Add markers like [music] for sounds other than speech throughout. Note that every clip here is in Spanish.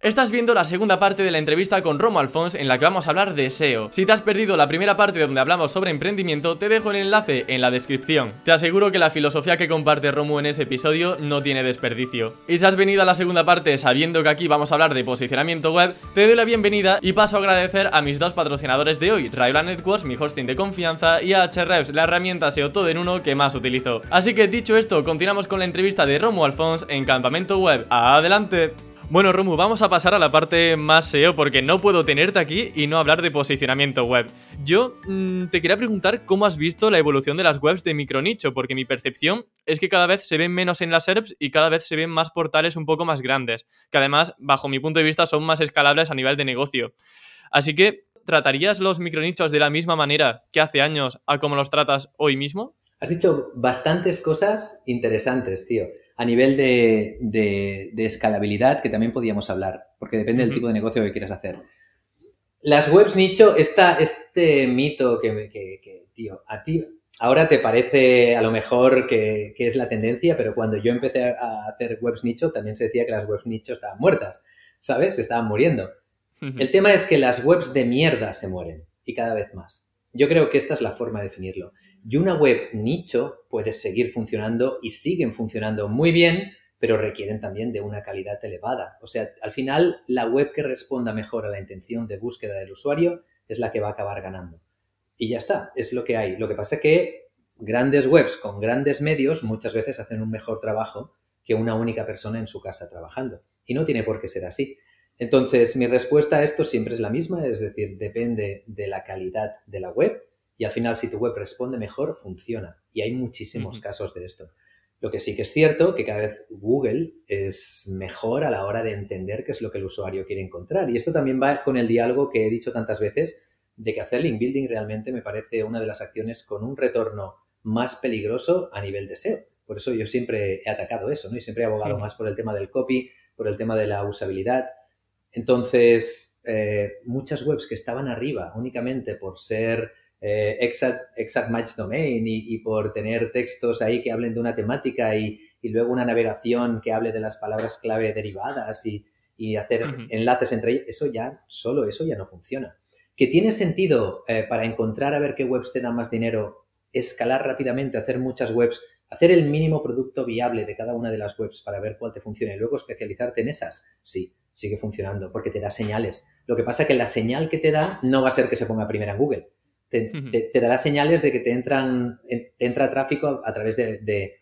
Estás viendo la segunda parte de la entrevista con Romo Alfons en la que vamos a hablar de SEO. Si te has perdido la primera parte donde hablamos sobre emprendimiento, te dejo el enlace en la descripción. Te aseguro que la filosofía que comparte Romo en ese episodio no tiene desperdicio. Y si has venido a la segunda parte sabiendo que aquí vamos a hablar de posicionamiento web, te doy la bienvenida y paso a agradecer a mis dos patrocinadores de hoy, Rayola Networks, mi hosting de confianza, y a Ahrefs, la herramienta SEO todo en uno que más utilizo. Así que dicho esto, continuamos con la entrevista de Romo Alfons en Campamento Web. ¡Adelante! Bueno, Romu, vamos a pasar a la parte más SEO porque no puedo tenerte aquí y no hablar de posicionamiento web. Yo mm, te quería preguntar cómo has visto la evolución de las webs de micronicho, porque mi percepción es que cada vez se ven menos en las SERPs y cada vez se ven más portales un poco más grandes, que además, bajo mi punto de vista, son más escalables a nivel de negocio. Así que, ¿tratarías los micronichos de la misma manera que hace años a como los tratas hoy mismo? Has dicho bastantes cosas interesantes, tío a nivel de, escalabilidad, que también podíamos hablar, porque depende del tipo de negocio que quieras hacer. Las webs nicho, este mito que, que, tío, a ti ahora te parece a lo mejor que, es la tendencia, pero cuando yo empecé a hacer webs nicho, también se decía que las webs nicho estaban muertas, ¿sabes? Se estaban muriendo. El tema es que las webs de mierda se mueren, y cada vez más. Yo creo que esta es la forma de definirlo. Y una web nicho puede seguir funcionando y siguen funcionando muy bien, pero requieren también de una calidad elevada. O sea, al final, la web que responda mejor a la intención de búsqueda del usuario es la que va a acabar ganando. Y ya está, es lo que hay. Lo que pasa es que grandes webs con grandes medios muchas veces hacen un mejor trabajo que una única persona en su casa trabajando. Y no tiene por qué ser así. Entonces, mi respuesta a esto siempre es la misma, es decir, depende de la calidad de la web y al final, si tu web responde mejor, funciona. Y hay muchísimos casos de esto. Lo que sí que es cierto que cada vez Google es mejor a la hora de entender qué es lo que el usuario quiere encontrar. Y esto también va con el diálogo que he dicho tantas veces de que hacer link building realmente me parece una de las acciones con un retorno más peligroso a nivel de SEO. Por eso yo siempre he atacado eso, ¿no? Y siempre he abogado más por el tema del copy, por el tema de la usabilidad. Entonces, eh, muchas webs que estaban arriba únicamente por ser eh, exact, exact, Match Domain y, por tener textos ahí que hablen de una temática y, luego una navegación que hable de las palabras clave derivadas y, hacer enlaces entre ellos, eso ya, solo eso ya no funciona. Que tiene sentido eh, para encontrar a ver qué webs te dan más dinero, escalar rápidamente, hacer muchas webs, hacer el mínimo producto viable de cada una de las webs para ver cuál te funciona y luego especializarte en esas, sí, sigue funcionando porque te da señales. Lo que pasa es que la señal que te da no va a ser que se ponga primera en Google te, dará señales de que te, entran, entra tráfico a, través de,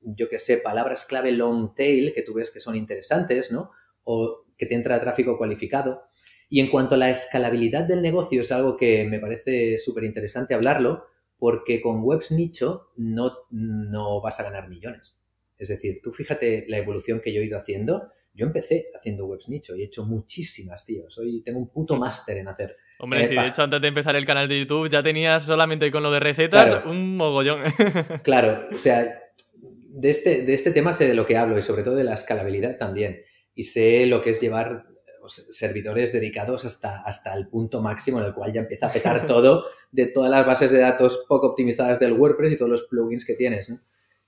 yo qué sé, palabras clave long tail que tú ves que son interesantes, ¿no? O que te entra tráfico cualificado. Y en cuanto a la escalabilidad del negocio, es algo que me parece súper interesante hablarlo, porque con webs nicho no, no vas a ganar millones. Es decir, tú fíjate la evolución que yo he ido haciendo. Yo empecé haciendo webs nicho y he hecho muchísimas, tío. Soy, tengo un puto máster en hacer Hombre, sí, de hecho antes de empezar el canal de YouTube ya tenías solamente con lo de recetas un mogollón. [laughs] claro, o sea, de este, de este tema sé de lo que hablo y sobre todo de la escalabilidad también. Y sé lo que es llevar servidores dedicados hasta, hasta el punto máximo en el cual ya empieza a petar [laughs] todo de todas las bases de datos poco optimizadas del WordPress y todos los plugins que tienes.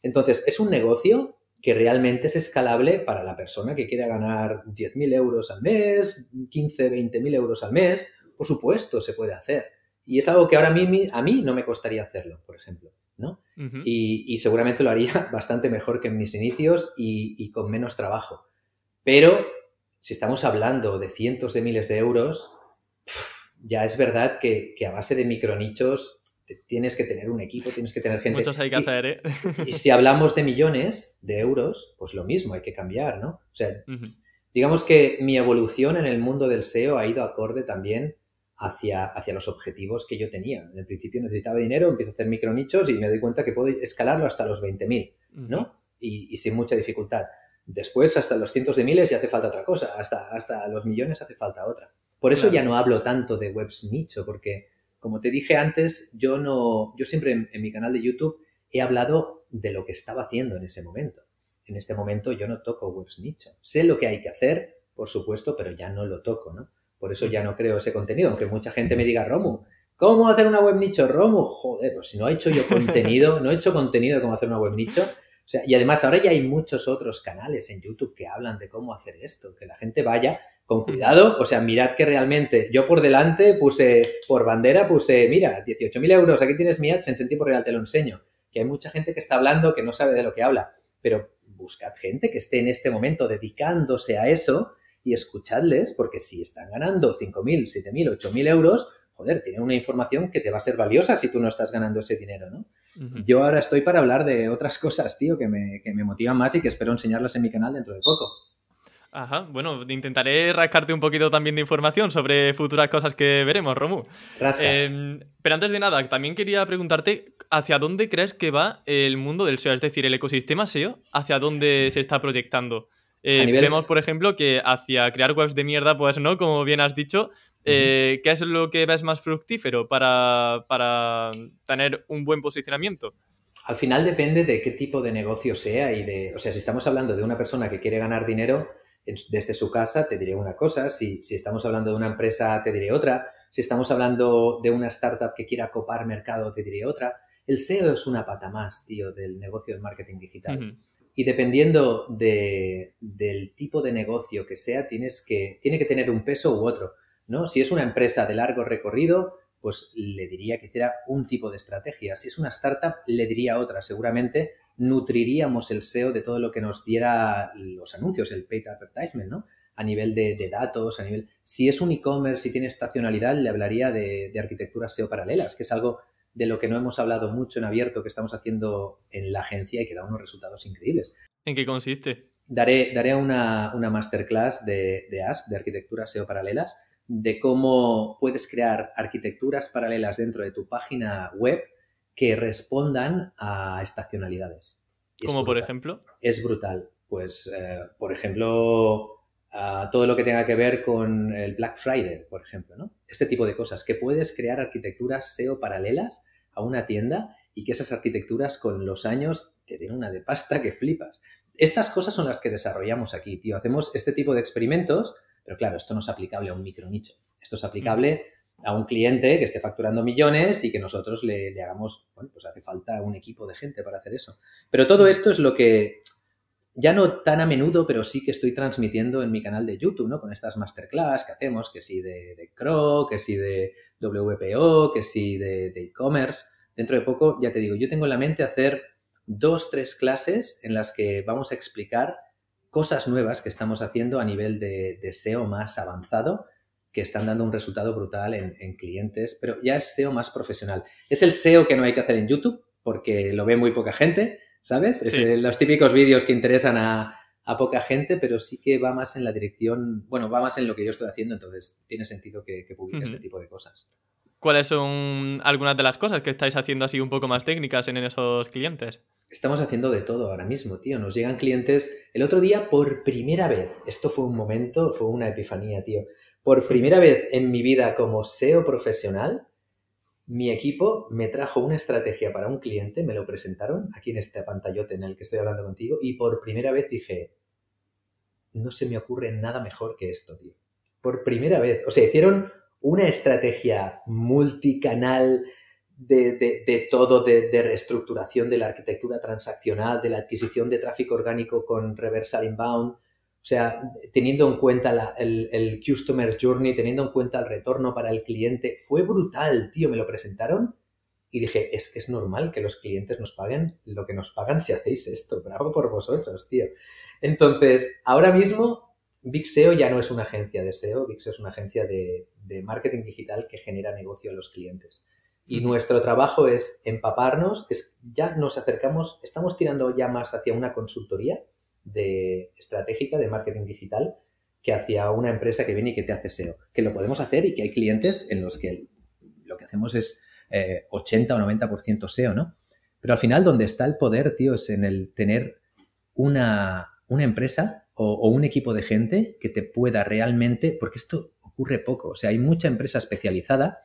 Entonces, es un negocio que realmente es escalable para la persona que quiere ganar 10.000 euros al mes, 15, 20.000 euros al mes por supuesto, se puede hacer. Y es algo que ahora a mí, a mí no me costaría hacerlo, por ejemplo. ¿no? y, seguramente lo haría [laughs] bastante mejor que en mis inicios y, con menos trabajo. Pero si estamos hablando de cientos de miles de euros, ya es verdad que, a base de micronichos tienes que tener un equipo, tienes que tener gente. Muchos hay que hacer, ¿eh? [laughs] y si hablamos de millones de euros, pues lo mismo, hay que cambiar, ¿no? O sea, digamos que mi evolución en el mundo del SEO ha ido acorde también hacia, hacia los objetivos que yo tenía. En el principio necesitaba dinero, empiezo a hacer micronichos y me doy cuenta que puedo escalarlo hasta los 20.000, ¿no? Y, sin mucha dificultad. Después, hasta los cientos de miles ya hace falta otra cosa, hasta, hasta los millones hace falta otra. Por eso ya no hablo tanto de webs nicho, porque como te dije antes, yo no, yo siempre en, en mi canal de YouTube he hablado de lo que estaba haciendo en ese momento. En este momento yo no toco webs nicho. Sé lo que hay que hacer, por supuesto, pero ya no lo toco, ¿no? Por eso ya no creo ese contenido, aunque mucha gente me diga, Romu, ¿cómo hacer una web nicho? Romu, joder, pues si no he hecho yo [laughs] contenido, no he hecho contenido de cómo hacer una web nicho, sea, y además ahora ya hay muchos otros canales en YouTube que hablan de cómo hacer esto, que la gente vaya con cuidado, o sea, mirad que realmente yo por delante puse, por bandera puse, mira, 18.000 euros, aquí tienes mi AdSense en tiempo real, te lo enseño, que hay mucha gente que está hablando que no sabe de lo que habla, pero buscad gente que esté en este momento dedicándose a eso y escuchadles, porque si están ganando 5.000, 7.000, 8.000 euros, joder, tienen una información que te va a ser valiosa si tú no estás ganando ese dinero, ¿no? Yo ahora estoy para hablar de otras cosas, tío, que me, que me motivan más y que espero enseñarlas en mi canal dentro de poco. Ajá, bueno, intentaré rascarte un poquito también de información sobre futuras cosas que veremos, Romu. Eh, pero antes de nada, también quería preguntarte hacia dónde crees que va el mundo del SEO, es decir, el ecosistema SEO, hacia dónde se está proyectando. Eh, vemos, por ejemplo, que hacia crear webs de mierda, pues no, como bien has dicho, eh, ¿qué es lo que ves más fructífero para, para tener un buen posicionamiento? Al final depende de qué tipo de negocio sea y de, o sea, si estamos hablando de una persona que quiere ganar dinero desde su casa, te diré una cosa, si, si estamos hablando de una empresa, te diré otra, si estamos hablando de una startup que quiera copar mercado, te diré otra. El SEO es una pata más, tío, del negocio del marketing digital. Y dependiendo del tipo de negocio que sea, tienes que, tiene que tener un peso u otro. ¿No? Si es una empresa de largo recorrido, pues le diría que hiciera un tipo de estrategia. Si es una startup, le diría otra. Seguramente nutriríamos el SEO de todo lo que nos diera los anuncios, el paid advertisement, ¿no? A nivel de, datos, a nivel... Si es un e-commerce, si tiene estacionalidad, le hablaría de, de arquitecturas SEO paralelas, que es algo de lo que no hemos hablado mucho en abierto que estamos haciendo en la agencia y que da unos resultados increíbles. ¿En qué consiste? Daré, daré una, masterclass de, de ASP, de arquitecturas SEO paralelas, de cómo puedes crear arquitecturas paralelas dentro de tu página web que respondan a estacionalidades. ¿Como por ejemplo? Es brutal. Pues, eh, por ejemplo, todo lo que tenga que ver con el Black Friday, por ejemplo, ¿no? Este tipo de cosas, que puedes crear arquitecturas SEO paralelas a una tienda y que esas arquitecturas con los años te den una de pasta que flipas. Estas cosas son las que desarrollamos aquí, tío. Hacemos este tipo de experimentos, pero claro, esto no es aplicable a un micro nicho. Esto es aplicable a un cliente que esté facturando millones y que nosotros le, le hagamos, bueno, pues hace falta un equipo de gente para hacer eso. Pero todo esto es lo que ya no tan a menudo, pero sí que estoy transmitiendo en mi canal de YouTube, ¿no? Con estas masterclass que hacemos, que sí de, de CRO, que sí de WPO, que sí de e-commerce. Dentro de poco, ya te digo, yo tengo en la mente hacer dos, tres clases en las que vamos a explicar cosas nuevas que estamos haciendo a nivel de, SEO más avanzado, que están dando un resultado brutal en, en clientes, pero ya es SEO más profesional. Es el SEO que no hay que hacer en YouTube, porque lo ve muy poca gente, ¿sabes? Es, los típicos vídeos que interesan a, poca gente, pero sí que va más en la dirección, bueno, va más en lo que yo estoy haciendo, entonces tiene sentido que, publique este tipo de cosas. ¿Cuáles son algunas de las cosas que estáis haciendo así un poco más técnicas en esos clientes? Estamos haciendo de todo ahora mismo, tío. Nos llegan clientes. El otro día, por primera vez, esto fue un momento, fue una epifanía, tío. Por primera vez en mi vida como SEO profesional, mi equipo me trajo una estrategia para un cliente, me lo presentaron aquí en este pantallote en el que estoy hablando contigo y por primera vez dije, no se me ocurre nada mejor que esto, tío. Por primera vez. O sea, hicieron una estrategia multicanal de, de, todo, de, reestructuración de la arquitectura transaccional, de la adquisición de tráfico orgánico con reversal inbound, o sea, teniendo en cuenta el, Customer Journey, teniendo en cuenta el retorno para el cliente, fue brutal, tío, me lo presentaron y dije, es que es normal que los clientes nos paguen lo que nos pagan si hacéis esto, bravo por vosotros, tío. Entonces, ahora mismo, Big SEO ya no es una agencia de SEO, Big SEO es una agencia de, de marketing digital que genera negocio a los clientes. Y nuestro trabajo es empaparnos, es, ya nos acercamos, estamos tirando ya más hacia una consultoría, de estratégica de marketing digital que hacia una empresa que viene y que te hace SEO. Que lo podemos hacer y que hay clientes en los que lo que hacemos es 80 eh, o 90% SEO, ¿no? Pero al final donde está el poder, tío, es en el tener una, empresa o, un equipo de gente que te pueda realmente, porque esto ocurre poco, o sea, hay mucha empresa especializada,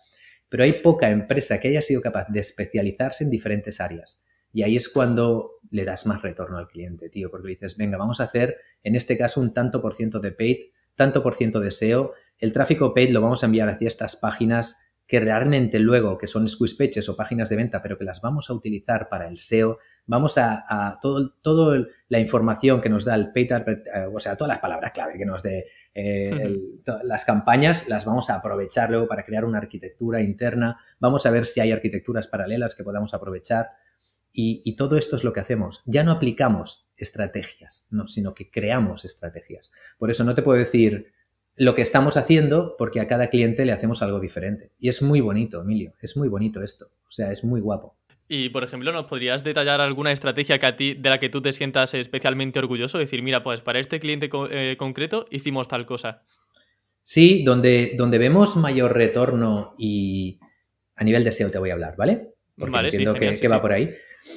pero hay poca empresa que haya sido capaz de especializarse en diferentes áreas. Y ahí es cuando le das más retorno al cliente, tío, porque le dices, venga, vamos a hacer en este caso un tanto por ciento de paid, tanto por ciento de SEO, el tráfico paid lo vamos a enviar hacia estas páginas que realmente luego, que son squeeze pages o páginas de venta, pero que las vamos a utilizar para el SEO, vamos a, a todo, todo la información que nos da el paid, eh, o sea, todas las palabras clave que nos dé eh, [laughs] las campañas, las vamos a aprovechar luego para crear una arquitectura interna, vamos a ver si hay arquitecturas paralelas que podamos aprovechar. Y, y, todo esto es lo que hacemos. Ya no aplicamos estrategias, no, sino que creamos estrategias. Por eso no te puedo decir, lo que estamos haciendo porque a cada cliente le hacemos algo diferente. Y es muy bonito, Emilio, es muy bonito esto. O sea, es muy guapo. Y, por ejemplo, ¿nos podrías detallar alguna estrategia que a ti, de la que tú te sientas especialmente orgulloso? Decir, mira, pues para este cliente eh, concreto hicimos tal cosa. Sí, donde, donde vemos mayor retorno y a nivel de SEO te voy a hablar, ¿vale? Porque entiendo que, va por ahí.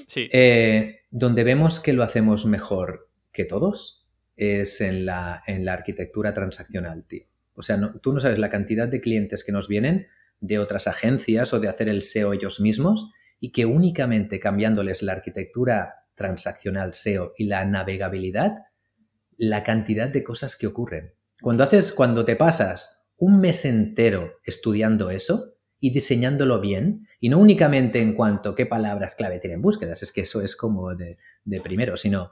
Sí. Eh, donde vemos que lo hacemos mejor que todos es en la, en la arquitectura transaccional, tío. O sea, tú no sabes la cantidad de clientes que nos vienen de otras agencias o de hacer el SEO ellos mismos y que únicamente cambiándoles la arquitectura transaccional SEO y la navegabilidad, la cantidad de cosas que ocurren. Cuando haces, cuando te pasas un mes entero estudiando eso y diseñándolo bien, y no únicamente en cuanto a qué palabras clave tienen búsquedas, es que eso es como de, de primero, sino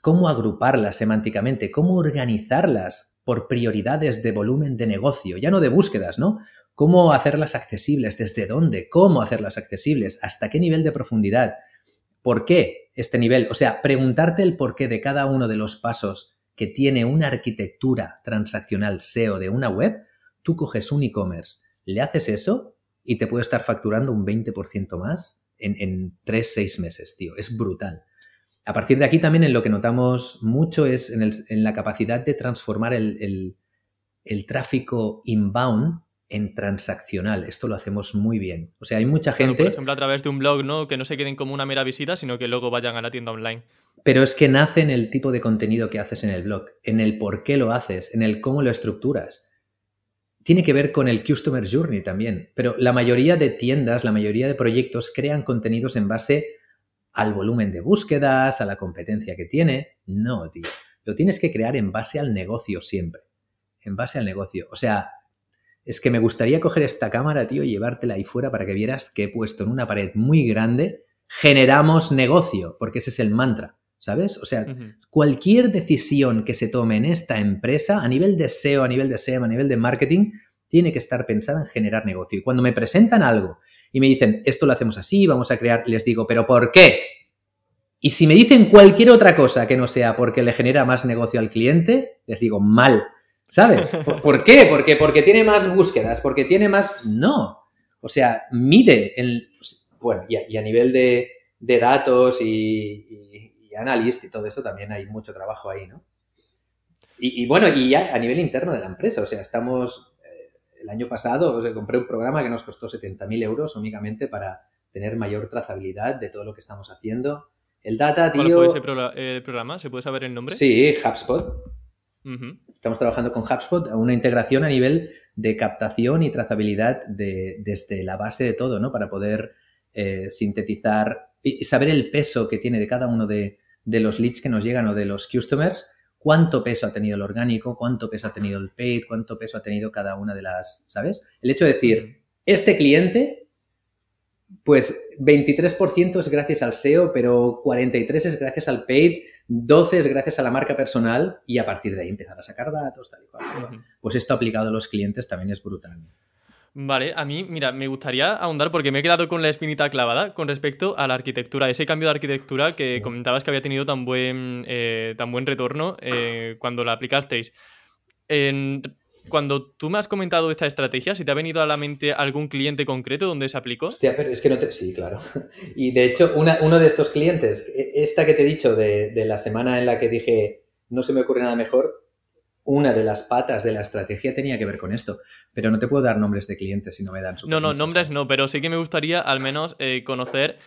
cómo agruparlas semánticamente, cómo organizarlas por prioridades de volumen de negocio, ya no de búsquedas, ¿no? Cómo hacerlas accesibles, desde dónde, cómo hacerlas accesibles, hasta qué nivel de profundidad, por qué este nivel, o sea, preguntarte el porqué de cada uno de los pasos que tiene una arquitectura transaccional SEO de una web, tú coges un e-commerce, le haces eso y te puede estar facturando un 20% más en, en 3-6 meses, tío. Es brutal. A partir de aquí también en lo que notamos mucho es en, la capacidad de transformar el, tráfico inbound en transaccional. Esto lo hacemos muy bien. O sea, hay mucha gente... por ejemplo, a través de un blog, ¿no? Que no se queden como una mera visita, sino que luego vayan a la tienda online. Pero es que nace en el tipo de contenido que haces en el blog, en el por qué lo haces, en el cómo lo estructuras. Tiene que ver con el Customer Journey también. Pero la mayoría de tiendas, la mayoría de proyectos crean contenidos en base al volumen de búsquedas, a la competencia que tiene. No, tío. Lo tienes que crear en base al negocio siempre. En base al negocio. O sea, es que me gustaría coger esta cámara, tío, y llevártela ahí fuera para que vieras que he puesto en una pared muy grande, generamos negocio, porque ese es el mantra, ¿sabes? O sea, cualquier decisión que se tome en esta empresa, a nivel de SEO, a nivel de SEM, a nivel de marketing, tiene que estar pensada en generar negocio. Y cuando me presentan algo y me dicen, esto lo hacemos así, vamos a crear, les digo, pero ¿por qué? Y si me dicen cualquier otra cosa que no sea porque le genera más negocio al cliente, les digo, mal. ¿Sabes? [laughs] ¿Por, qué? Porque, porque tiene más búsquedas, porque tiene más... No. O sea, mide el... Bueno, y a, nivel de, datos y, y, analista y todo eso también hay mucho trabajo ahí, ¿no? Y, y, bueno, y ya a nivel interno de la empresa, o sea, estamos el año pasado compré un programa que nos costó 70.000 euros únicamente para tener mayor trazabilidad de todo lo que estamos haciendo. El data, tío... ¿Cuál fue ese programa? ¿Se puede saber el nombre? Sí, HubSpot. Estamos trabajando con HubSpot, una integración a nivel de captación y trazabilidad desde la base de todo, ¿no? Para poder eh, sintetizar y saber el peso que tiene de cada uno de, de los leads que nos llegan o de los customers cuánto peso ha tenido el orgánico, cuánto peso ha tenido el paid, cuánto peso ha tenido cada una de las, ¿sabes? El hecho de decir, este cliente, pues 23% es gracias al SEO, pero 43% es gracias al paid, 12% es gracias a la marca personal y a partir de ahí empezar a sacar datos, tal y cual. Pues esto aplicado a los clientes también es brutal. Vale, a mí, mira, me gustaría ahondar porque me he quedado con la espinita clavada con respecto a la arquitectura, ese cambio de arquitectura que comentabas que había tenido tan buen, eh, tan buen retorno eh, cuando la aplicasteis. cuando tú me has comentado esta estrategia, si te ha venido a la mente algún cliente concreto donde se aplicó? Hostia, pero es que no te... Sí, claro. [laughs] Y de hecho, uno de estos clientes, e, esta que te he dicho de, de la semana en la que dije no se me ocurre nada mejor, una de las patas de la estrategia tenía que ver con esto. Pero no te puedo dar nombres de clientes si no me dan su No, no, nombres no, pero sí que me gustaría al menos eh, conocer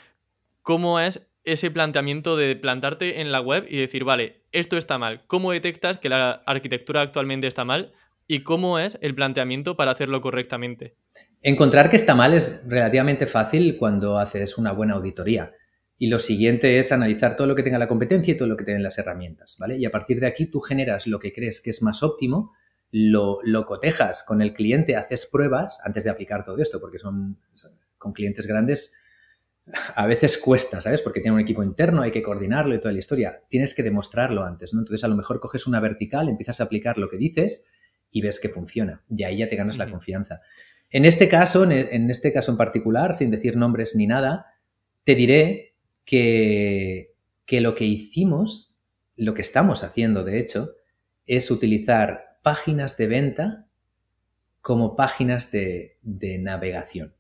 cómo es ese planteamiento de plantarte en la web y decir, vale, esto está mal. ¿Cómo detectas que la arquitectura actualmente está mal? ¿Y cómo es el planteamiento para hacerlo correctamente? Encontrar que está mal es relativamente fácil cuando haces una buena auditoría. Y lo siguiente es analizar todo lo que tenga la competencia y todo lo que tengan las herramientas, ¿vale? Y a partir de aquí tú generas lo que crees que es más óptimo lo, lo cotejas con el cliente, haces pruebas antes de aplicar todo esto, porque son con clientes grandes a veces cuesta, ¿sabes? Porque tiene un equipo interno, hay que coordinarlo y toda la historia. Tienes que demostrarlo antes, ¿no? Entonces a lo mejor coges una vertical, empiezas a aplicar lo que dices y ves que funciona. Y ahí ya te ganas la confianza. En este caso, en este caso en particular, sin decir nombres ni nada, te diré que, lo que hicimos, lo que estamos haciendo de hecho, es utilizar páginas de venta como páginas de, de navegación.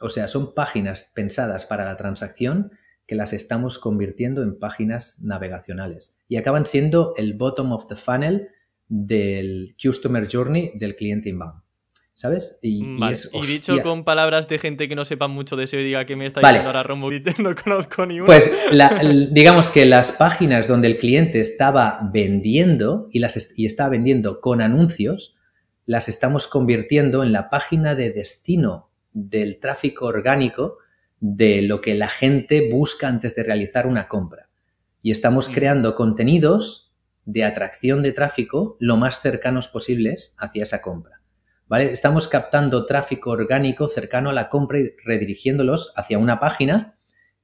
O sea, son páginas pensadas para la transacción que las estamos convirtiendo en páginas navegacionales y acaban siendo el bottom of the funnel del Customer Journey del cliente inbound. ¿Sabes? Y, dicho con palabras de gente que no sepa mucho de eso y diga que me está diciendo ahora Romo [laughs] no conozco ni. Pues digamos que las páginas donde el cliente estaba vendiendo y, las y estaba vendiendo con anuncios, las estamos convirtiendo en la página de destino del tráfico orgánico de lo que la gente busca antes de realizar una compra. Y estamos mm. creando contenidos de atracción de tráfico lo más cercanos posibles hacia esa compra. ¿Vale? Estamos captando tráfico orgánico cercano a la compra y redirigiéndolos hacia una página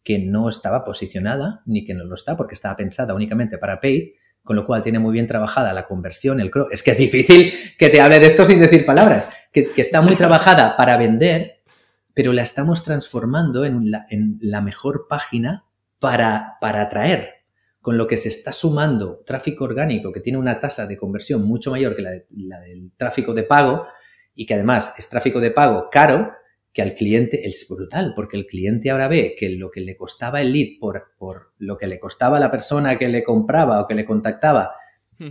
que no estaba posicionada ni que no lo está porque estaba pensada únicamente para paid, con lo cual tiene muy bien trabajada la conversión, el Es que es difícil que te hable de esto sin decir palabras, que, que está muy trabajada para vender pero la estamos transformando en la, mejor página para, para atraer, con lo que se está sumando tráfico orgánico que tiene una tasa de conversión mucho mayor que la, del tráfico de pago y que además es tráfico de pago caro, que al cliente es brutal, porque el cliente ahora ve que lo que le costaba el lead por, por lo que le costaba a la persona que le compraba o que le contactaba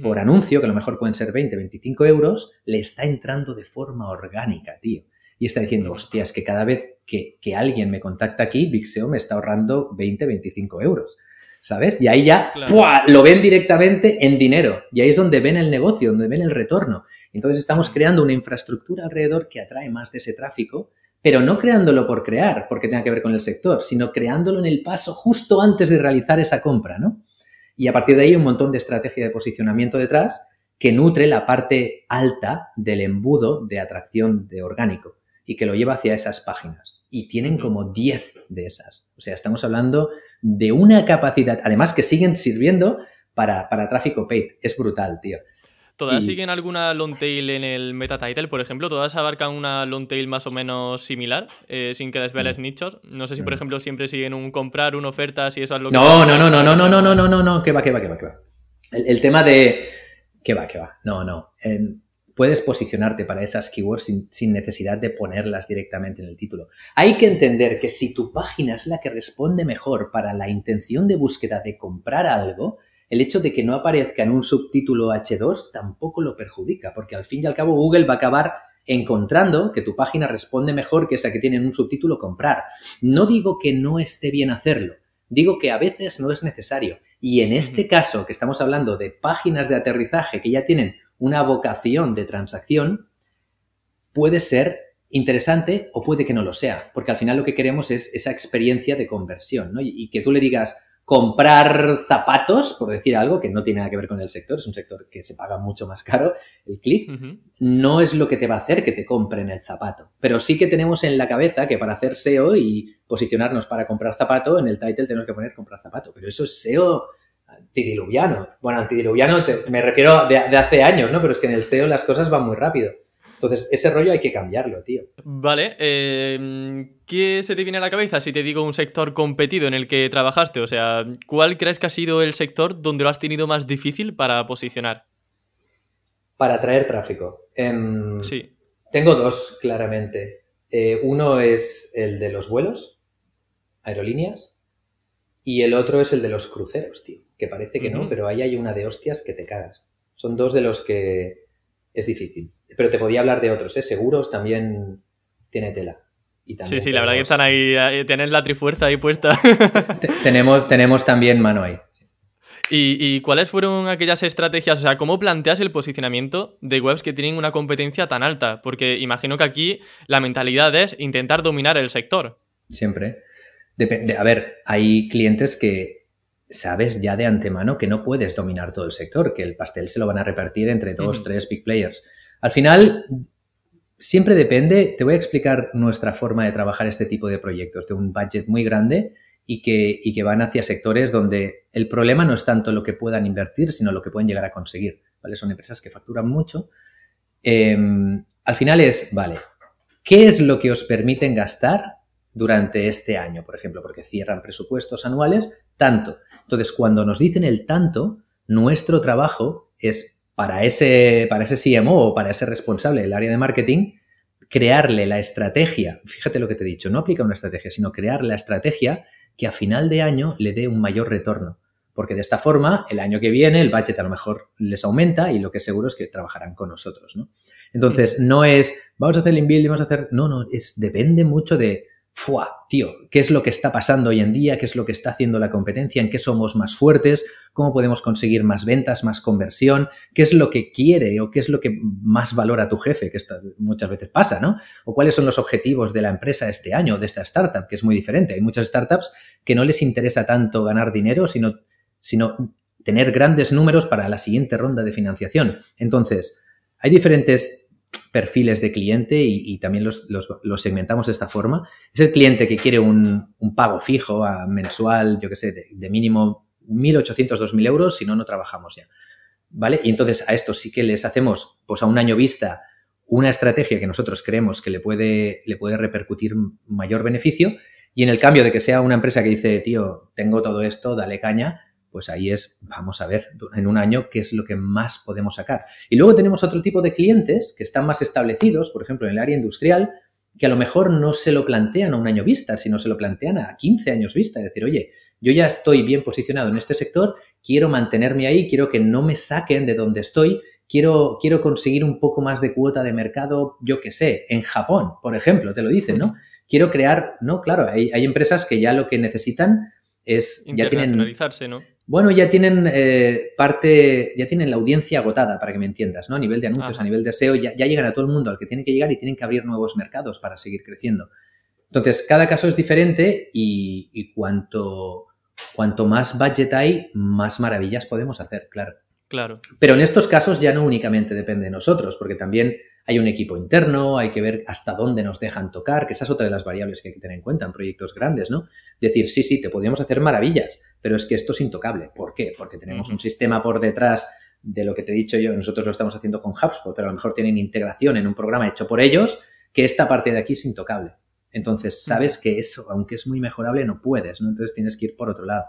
por anuncio, que a lo mejor pueden ser 20, 25 euros, le está entrando de forma orgánica, tío. Y está diciendo, hostias, que cada vez que, alguien me contacta aquí, Big SEO me está ahorrando 20, 25 euros. ¿Sabes? Y ahí ya lo ven directamente en dinero. Y ahí es donde ven el negocio, donde ven el retorno. Entonces estamos creando una infraestructura alrededor que atrae más de ese tráfico, pero no creándolo por crear, porque tenga que ver con el sector, sino creándolo en el paso justo antes de realizar esa compra, ¿no? Y a partir de ahí un montón de estrategia de posicionamiento detrás que nutre la parte alta del embudo de atracción de orgánico y que lo lleva hacia esas páginas. Y tienen como 10 de esas. O sea, estamos hablando de una capacidad, además que siguen sirviendo para, para tráfico paid. Es brutal, tío. ¿Todas siguen alguna long tail en el meta title, por ejemplo? ¿Todas abarcan una long tail más o menos similar, eh, sin que desveles mm. nichos? No sé si, por mm. ejemplo, siempre siguen un comprar, una oferta, si eso es lo que... No, no, no, no, no, no, no, no, no, no, no, que va, que va, que va, que va. El, el tema de... Que va, que va. No, no puedes posicionarte para esas keywords sin, necesidad de ponerlas directamente en el título. Hay que entender que si tu página es la que responde mejor para la intención de búsqueda de comprar algo, el hecho de que no aparezca en un subtítulo H2 tampoco lo perjudica, porque al fin y al cabo Google va a acabar encontrando que tu página responde mejor que esa que tiene en un subtítulo comprar. No digo que no esté bien hacerlo, digo que a veces no es necesario. Y en este caso, que estamos hablando de páginas de aterrizaje que ya tienen una vocación de transacción, puede ser interesante o puede que no lo sea, porque al final lo que queremos es esa experiencia de conversión, ¿no? Y, que tú le digas comprar zapatos, por decir algo que no tiene nada que ver con el sector, es un sector que se paga mucho más caro, el clic, no es lo que te va a hacer que te compren el zapato. Pero sí que tenemos en la cabeza que para hacer SEO y posicionarnos para comprar zapato, en el title tenemos que poner comprar zapato, pero eso es SEO antidiluviano. Bueno, antidiluviano me refiero de, hace años, ¿no? Pero es que en el SEO las cosas van muy rápido. Entonces, ese rollo hay que cambiarlo, tío. Vale, eh, ¿qué se te viene a la cabeza si te digo un sector competido en el que trabajaste? O sea, ¿cuál crees que ha sido el sector donde lo has tenido más difícil para posicionar? Para atraer tráfico. Em, sí. Tengo dos, claramente. Eh, uno es el de los vuelos, aerolíneas, y el otro es el de los cruceros, tío que parece que no, pero ahí hay una de hostias que te cagas. Son dos de los que es difícil. Pero te podía hablar de otros, ¿eh? Seguros también tiene tela. sí, sí, la verdad que están ahí, tienes la trifuerza ahí puesta. [laughs] tenemos, tenemos también mano ahí. ¿Y, ¿Y, cuáles fueron aquellas estrategias? O sea, ¿cómo planteas el posicionamiento de webs que tienen una competencia tan alta? Porque imagino que aquí la mentalidad es intentar dominar el sector. Siempre. Depende. A ver, hay clientes que sabes ya de antemano que no puedes dominar todo el sector, que el pastel se lo van a repartir entre dos, tres big players. Al final, siempre depende, te voy a explicar nuestra forma de trabajar este tipo de proyectos, de un budget muy grande y que, y que van hacia sectores donde el problema no es tanto lo que puedan invertir, sino lo que pueden llegar a conseguir. ¿vale? Son empresas que facturan mucho. Em, al final es, vale, ¿qué es lo que os permiten gastar durante este año, por ejemplo? Porque cierran presupuestos anuales, tanto. Entonces, cuando nos dicen el tanto, nuestro trabajo es para ese, para ese CMO o para ese responsable del área de marketing, crearle la estrategia, fíjate lo que te he dicho, no aplica una estrategia, sino crear la estrategia que a final de año le dé un mayor retorno. Porque de esta forma, el año que viene, el budget a lo mejor les aumenta y lo que es seguro es que trabajarán con nosotros, ¿no? Entonces, no es, vamos a hacer el inbuild y vamos a hacer, no, no, es, depende mucho de, ¡fua! Tío, ¿qué es lo que está pasando hoy en día? ¿Qué es lo que está haciendo la competencia? ¿En qué somos más fuertes? ¿Cómo podemos conseguir más ventas, más conversión? ¿Qué es lo que quiere o qué es lo que más valora tu jefe? Que esto muchas veces pasa, ¿no? O cuáles son los objetivos de la empresa este año, de esta startup, que es muy diferente. Hay muchas startups que no les interesa tanto ganar dinero, sino, sino tener grandes números para la siguiente ronda de financiación. Entonces, hay diferentes perfiles de cliente y, también los, segmentamos de esta forma. Es el cliente que quiere un, pago fijo a mensual, yo qué sé, de, mínimo 1.800, 2.000 euros, si no, no trabajamos ya. ¿Vale? Y entonces a esto sí que les hacemos, pues a un año vista, una estrategia que nosotros creemos que le puede, le puede repercutir mayor beneficio. Y en el cambio de que sea una empresa que dice, tío, tengo todo esto, dale caña, pues ahí es, vamos a ver en un año qué es lo que más podemos sacar. Y luego tenemos otro tipo de clientes que están más establecidos, por ejemplo, en el área industrial, que a lo mejor no se lo plantean a un año vista, sino se lo plantean a 15 años vista. Es decir, oye, yo ya estoy bien posicionado en este sector, quiero mantenerme ahí, quiero que no me saquen de donde estoy, quiero, quiero conseguir un poco más de cuota de mercado, yo qué sé, en Japón, por ejemplo, te lo dicen, ¿no? Quiero crear, ¿no? Claro, hay, hay empresas que ya lo que necesitan es... Ya tienen, ¿no? Bueno, ya tienen eh, parte, ya tienen la audiencia agotada, para que me entiendas, ¿no? A nivel de anuncios, a nivel de SEO, ya, llegan a todo el mundo al que tienen que llegar y tienen que abrir nuevos mercados para seguir creciendo. Entonces, cada caso es diferente y, cuanto, cuanto más budget hay, más maravillas podemos hacer, claro. Claro. Pero en estos casos ya no únicamente depende de nosotros, porque también hay un equipo interno, hay que ver hasta dónde nos dejan tocar, que esa es otra de las variables que hay que tener en cuenta en proyectos grandes, ¿no? Decir, sí, sí, te podríamos hacer maravillas, pero es que esto es intocable. ¿Por qué? Porque tenemos un sistema por detrás de lo que te he dicho yo, nosotros lo estamos haciendo con HubSpot, pero a lo mejor tienen integración en un programa hecho por ellos, que esta parte de aquí es intocable. Entonces, sabes que eso, aunque es muy mejorable, no puedes, ¿no? Entonces tienes que ir por otro lado.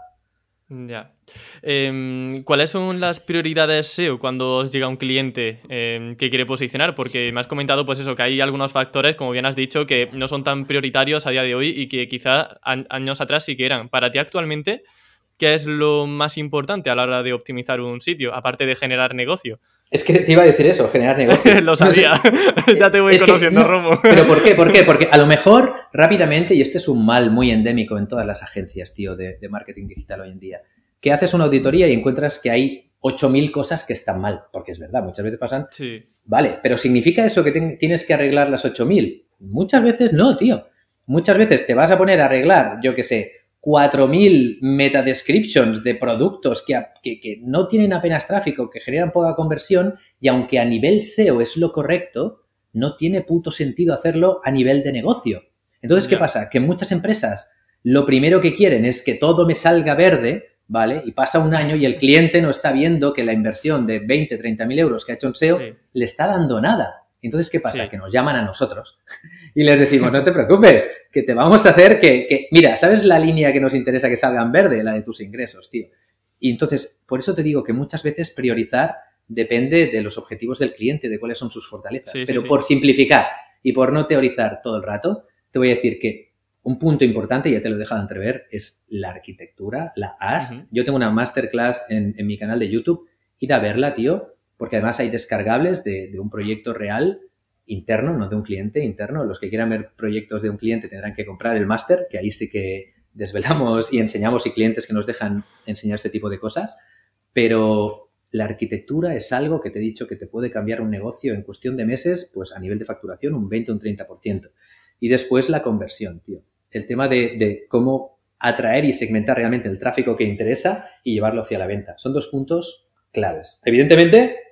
Ya. Em, ¿Cuáles son las prioridades SEO cuando os llega un cliente em, que quiere posicionar? Porque me has comentado, pues eso, que hay algunos factores, como bien has dicho, que no son tan prioritarios a día de hoy y que quizá años atrás sí que eran. Para ti actualmente, ¿qué es lo más importante a la hora de optimizar un sitio, aparte de generar negocio? Es que te iba a decir eso, generar negocio. [laughs] lo sabía, [laughs] ya te voy conociendo, Romo. ¿Pero por qué? ¿Por qué? [laughs] Porque a lo mejor rápidamente, y este es un mal muy endémico en todas las agencias, tío, de, marketing digital hoy en día, que haces una auditoría y encuentras que hay 8.000 cosas que están mal, porque es verdad, muchas veces pasan. Sí. Vale, pero ¿significa eso que tienes que arreglar las 8.000? Muchas veces no, tío. Muchas veces te vas a poner a arreglar, yo qué sé, 4.000 meta descriptions de productos que, que, no tienen apenas tráfico, que generan poca conversión, y aunque a nivel SEO es lo correcto, no tiene puto sentido hacerlo a nivel de negocio. Entonces, ¿qué pasa? Que muchas empresas lo primero que quieren es que todo me salga verde, ¿vale? Y pasa un año y el cliente no está viendo que la inversión de 20, 30 mil euros que ha hecho en SEO le está dando nada. Entonces, ¿qué pasa? Que nos llaman a nosotros [laughs] y les decimos, no te preocupes, que te vamos a hacer que, mira, ¿sabes la línea que nos interesa que salga en verde? La de tus ingresos, tío. Y entonces, por eso te digo que muchas veces priorizar depende de los objetivos del cliente, de cuáles son sus fortalezas. Pero por simplificar y por no teorizar todo el rato, te voy a decir que un punto importante, ya te lo he dejado entrever, es la arquitectura, la AST. Yo tengo una masterclass en, en mi canal de YouTube, id a verla, tío, porque además hay descargables de, un proyecto real interno, no de un cliente interno. Los que quieran ver proyectos de un cliente tendrán que comprar el máster, que ahí sí que desvelamos y enseñamos y clientes que nos dejan enseñar este tipo de cosas. Pero la arquitectura es algo que te he dicho que te puede cambiar un negocio en cuestión de meses, pues a nivel de facturación un 20 o un 30%. Y después la conversión, tío. El tema de, de cómo atraer y segmentar realmente el tráfico que interesa y llevarlo hacia la venta. Son dos puntos claves. Evidentemente,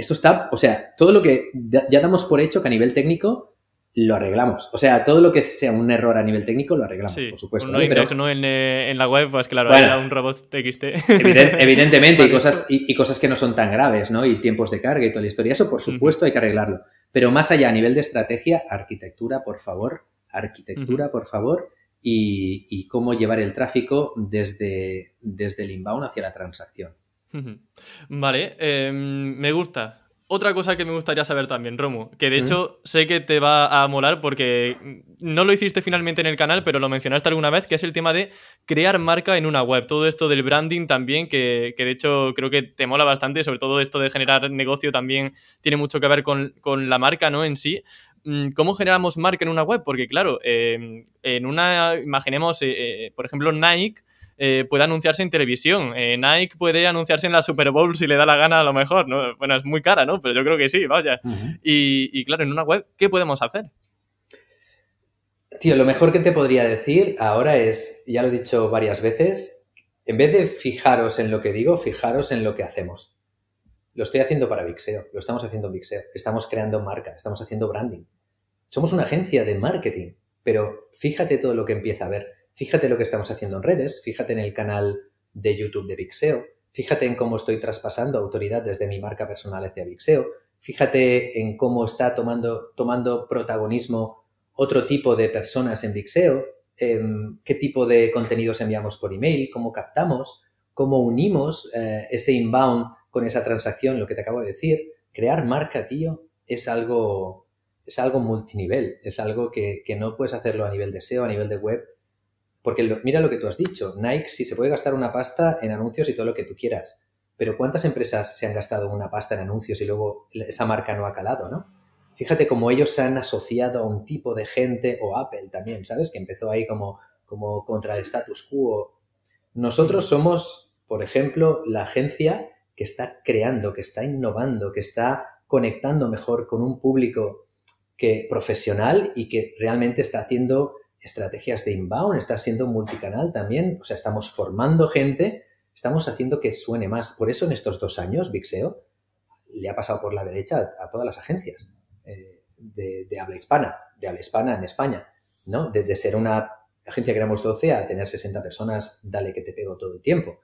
esto está, o sea, todo lo que ya damos por hecho que a nivel técnico lo arreglamos. O sea, todo lo que sea un error a nivel técnico lo arreglamos, por supuesto. No index, no en, la web, pues claro, era un robot TXT. [laughs] evidentemente, y, cosas, y, cosas que no son tan graves, ¿no? Y tiempos de carga y toda la historia. Eso, por supuesto, hay que arreglarlo. Pero más allá, a nivel de estrategia, arquitectura, por favor, arquitectura, por favor, y, cómo llevar el tráfico desde, desde el inbound hacia la transacción. Vale, em, me gusta. Otra cosa que me gustaría saber también, Romo, que de hecho sé que te va a molar porque no lo hiciste finalmente en el canal, pero lo mencionaste alguna vez, que es el tema de crear marca en una web. Todo esto del branding también, que, de hecho creo que te mola bastante, sobre todo esto de generar negocio también tiene mucho que ver con, la marca, ¿no? En sí. Mm, ¿Cómo generamos marca en una web? Porque claro, em, en una, imaginemos, eh, eh, por ejemplo, Nike eh, puede anunciarse en televisión. Eh, Nike puede anunciarse en la Super Bowl si le da la gana a lo mejor, ¿no? Bueno, es muy cara, ¿no? Pero yo creo que sí, vaya. y, claro, en una web, ¿qué podemos hacer? Tío, lo mejor que te podría decir ahora es, ya lo he dicho varias veces, en vez de fijaros en lo que digo, fijaros en lo que hacemos. Lo estoy haciendo para Vixeo, lo estamos haciendo en Vixeo. Estamos creando marca, estamos haciendo branding. Somos una agencia de marketing, pero fíjate todo lo que empieza a ver. Fíjate lo que estamos haciendo en redes, fíjate en el canal de YouTube de Vixeo, fíjate en cómo estoy traspasando autoridad desde mi marca personal hacia Vixeo, fíjate en cómo está tomando, tomando protagonismo otro tipo de personas en Vixeo, em, qué tipo de contenidos enviamos por email, cómo captamos, cómo unimos eh, ese inbound con esa transacción, lo que te acabo de decir. Crear marca, tío, es algo, es algo multinivel, es algo que, que no puedes hacerlo a nivel de SEO, a nivel de web, porque mira lo que tú has dicho, Nike sí se puede gastar una pasta en anuncios y todo lo que tú quieras, pero ¿cuántas empresas se han gastado una pasta en anuncios y luego esa marca no ha calado, no? Fíjate cómo ellos se han asociado a un tipo de gente, o Apple también, ¿sabes? Que empezó ahí como, como contra el status quo. Nosotros somos, por ejemplo, la agencia que está creando, que está innovando, que está conectando mejor con un público que profesional y que realmente está haciendo estrategias de inbound, está siendo multicanal también, o sea, estamos formando gente, estamos haciendo que suene más. Por eso en estos dos años, Vixeo le ha pasado por la derecha a, todas las agencias eh, de, habla hispana, de habla hispana en España, ¿no? De, ser una agencia que éramos 12 a tener 60 personas, dale que te pego todo el tiempo.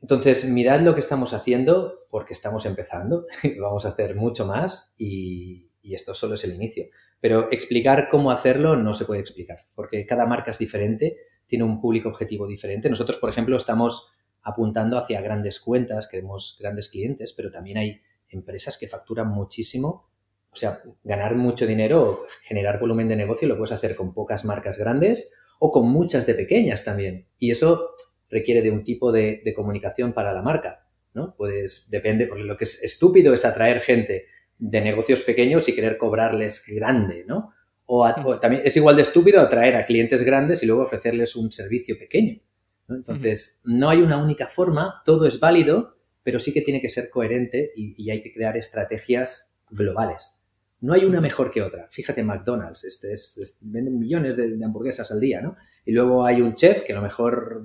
Entonces, mirad lo que estamos haciendo porque estamos empezando, [laughs] vamos a hacer mucho más y esto solo es el inicio. Pero explicar cómo hacerlo no se puede explicar, porque cada marca es diferente, tiene un público objetivo diferente. Nosotros, por ejemplo, estamos apuntando hacia grandes cuentas, queremos grandes clientes, pero también hay empresas que facturan muchísimo. O sea, ganar mucho dinero, generar volumen de negocio, lo puedes hacer con pocas marcas grandes o con muchas de pequeñas también. Y eso requiere de un tipo de, de comunicación para la marca, ¿no? Puedes, depende, porque lo que es estúpido es atraer gente de negocios pequeños y querer cobrarles grande, ¿no? O, también es igual de estúpido atraer a clientes grandes y luego ofrecerles un servicio pequeño. Entonces, no hay una única forma, todo es válido, pero sí que tiene que ser coherente y, hay que crear estrategias globales. No hay una mejor que otra. Fíjate, McDonald's, este es, venden millones de, de, hamburguesas al día, ¿no? Y luego hay un chef que a lo mejor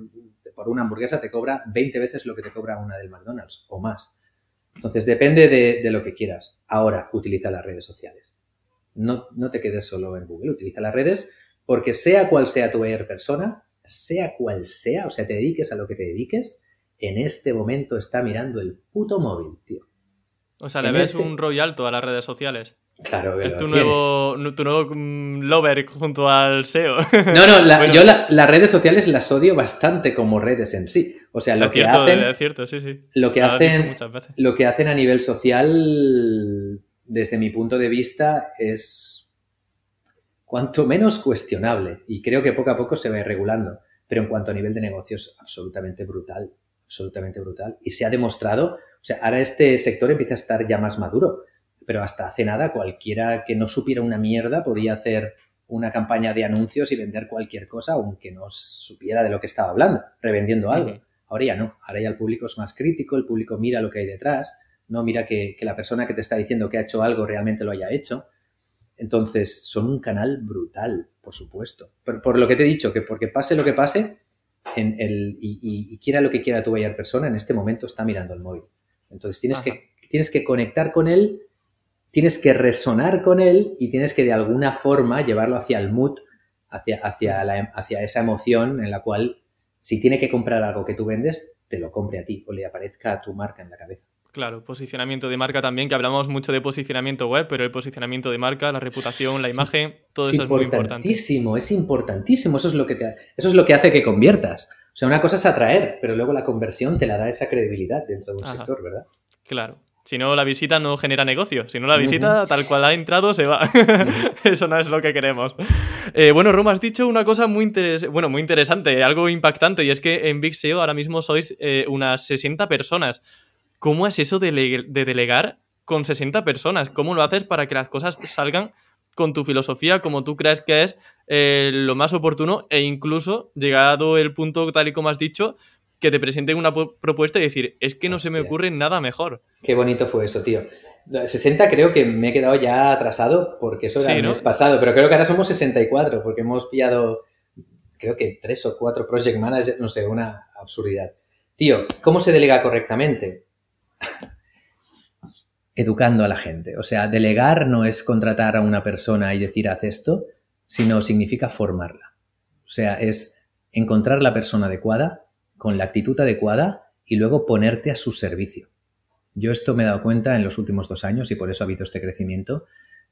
por una hamburguesa te cobra 20 veces lo que te cobra una del McDonald's o más. Entonces, depende de, lo que quieras. Ahora, utiliza las redes sociales. No, no te quedes solo en Google, utiliza las redes porque sea cual sea tu buyer persona, sea cual sea, o sea, te dediques a lo que te dediques, en este momento está mirando el puto móvil, tío. O sea, le ves este un rollo alto a las redes sociales. Claro, Es tu nuevo, tu nuevo mm, lover junto al SEO. [laughs] No, no, yo las redes sociales las odio bastante como redes en sí. O sea, lo que hacen. Es cierto, sí, sí. Lo que, hacen, lo que hacen a nivel social, desde mi punto de vista, es cuanto menos cuestionable. Y creo que poco a poco se va regulando. Pero en cuanto a nivel de negocios, absolutamente brutal. Absolutamente brutal. Y se ha demostrado, o sea, ahora este sector empieza a estar ya más maduro pero hasta hace nada cualquiera que no supiera una mierda podía hacer una campaña de anuncios y vender cualquier cosa, aunque no supiera de lo que estaba hablando, revendiendo algo. Ahora ya no, ahora ya el público es más crítico, el público mira lo que hay detrás, no mira que, la persona que te está diciendo que ha hecho algo realmente lo haya hecho. Entonces, son un canal brutal, por supuesto. Por, por lo que te he dicho, que porque pase lo que pase, en el, y, quiera lo que quiera tu buyer persona, en este momento está mirando el móvil. Entonces, tienes que, tienes que conectar con él, tienes que resonar con él y tienes que de alguna forma llevarlo hacia el mood, hacia, hacia, hacia esa emoción en la cual, si tiene que comprar algo que tú vendes, te lo compre a ti o le aparezca a tu marca en la cabeza. Claro, posicionamiento de marca también, que hablamos mucho de posicionamiento web, pero el posicionamiento de marca, la reputación, la imagen, todo eso es muy importante. Es importantísimo, es importantísimo, eso es, lo que eso es lo que hace que conviertas. O sea, una cosa es atraer, pero luego la conversión te la da esa credibilidad dentro de un sector, ¿verdad? Claro. Si no, la visita no genera negocio. Si no, la visita, tal cual ha entrado, se va. [laughs] Eso no es lo que queremos. Eh, bueno, Roma, has dicho una cosa muy, bueno, muy interesante, algo impactante, y es que en Big SEO ahora mismo sois eh, unas 60 personas. ¿Cómo es eso de, delegar con 60 personas? ¿Cómo lo haces para que las cosas salgan con tu filosofía, como tú crees que es eh, lo más oportuno, e incluso, llegado el punto tal y como has dicho, que te presenten una propuesta y decir, es que no se me ocurre nada mejor. Qué bonito fue eso, tío. 60 creo que me he quedado ya atrasado porque eso era el mes pasado, pero creo que ahora somos 64 porque hemos pillado, creo que tres o cuatro project managers, no sé, una absurdidad. Tío, ¿cómo se delega correctamente? [laughs] Educando a la gente. O sea, delegar no es contratar a una persona y decir haz esto, sino significa formarla. O sea, es encontrar la persona adecuada, con la actitud adecuada y luego ponerte a su servicio. Yo esto me he dado cuenta en los últimos dos años y por eso ha habido este crecimiento,